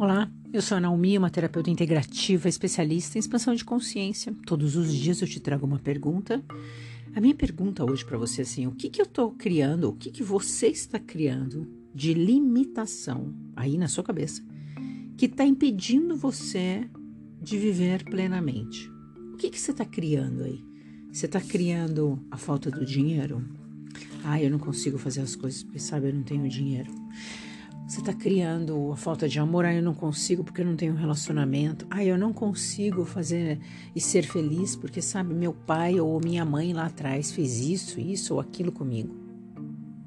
Olá, eu sou a Naomi, uma terapeuta integrativa, especialista em expansão de consciência. Todos os dias eu te trago uma pergunta. A minha pergunta hoje para você é assim: o que, que eu estou criando, o que, que você está criando de limitação aí na sua cabeça que está impedindo você de viver plenamente? O que, que você está criando aí? Você está criando a falta do dinheiro? Ah, eu não consigo fazer as coisas porque, sabe, eu não tenho dinheiro. Você está criando a falta de amor, ah, eu não consigo porque eu não tenho um relacionamento. Ah, eu não consigo fazer e ser feliz porque, sabe, meu pai ou minha mãe lá atrás fez isso, isso ou aquilo comigo.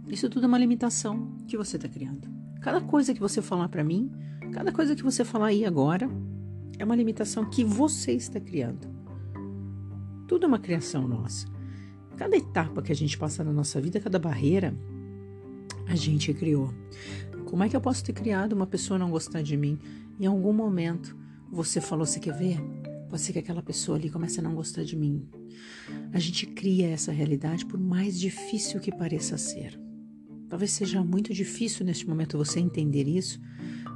Isso tudo é uma limitação que você está criando. Cada coisa que você falar para mim, cada coisa que você falar aí agora, é uma limitação que você está criando. Tudo é uma criação nossa. Cada etapa que a gente passa na nossa vida, cada barreira, a gente criou. Como é que eu posso ter criado uma pessoa não gostar de mim? Em algum momento você falou, você quer ver? Pode ser que aquela pessoa ali comece a não gostar de mim. A gente cria essa realidade por mais difícil que pareça ser. Talvez seja muito difícil neste momento você entender isso,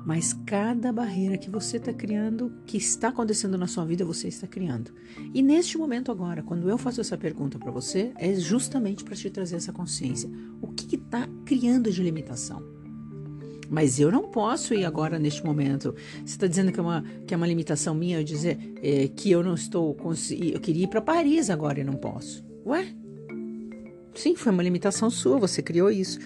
mas cada barreira que você está criando, que está acontecendo na sua vida, você está criando. E neste momento agora, quando eu faço essa pergunta para você, é justamente para te trazer essa consciência. O que está criando de limitação? Mas eu não posso ir agora neste momento. Você está dizendo que é, uma, que é uma limitação minha eu dizer é, que eu não estou conseguindo. Eu queria ir para Paris agora e não posso. Ué? Sim, foi uma limitação sua, você criou isso.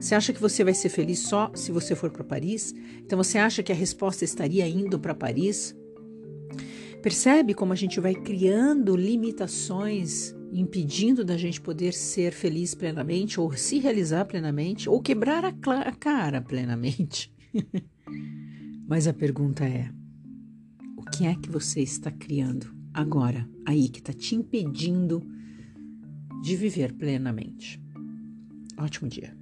Você acha que você vai ser feliz só se você for para Paris? Então você acha que a resposta estaria indo para Paris? Percebe como a gente vai criando limitações impedindo da gente poder ser feliz plenamente, ou se realizar plenamente, ou quebrar a, a cara plenamente. Mas a pergunta é: o que é que você está criando agora, aí, que está te impedindo de viver plenamente? Ótimo dia.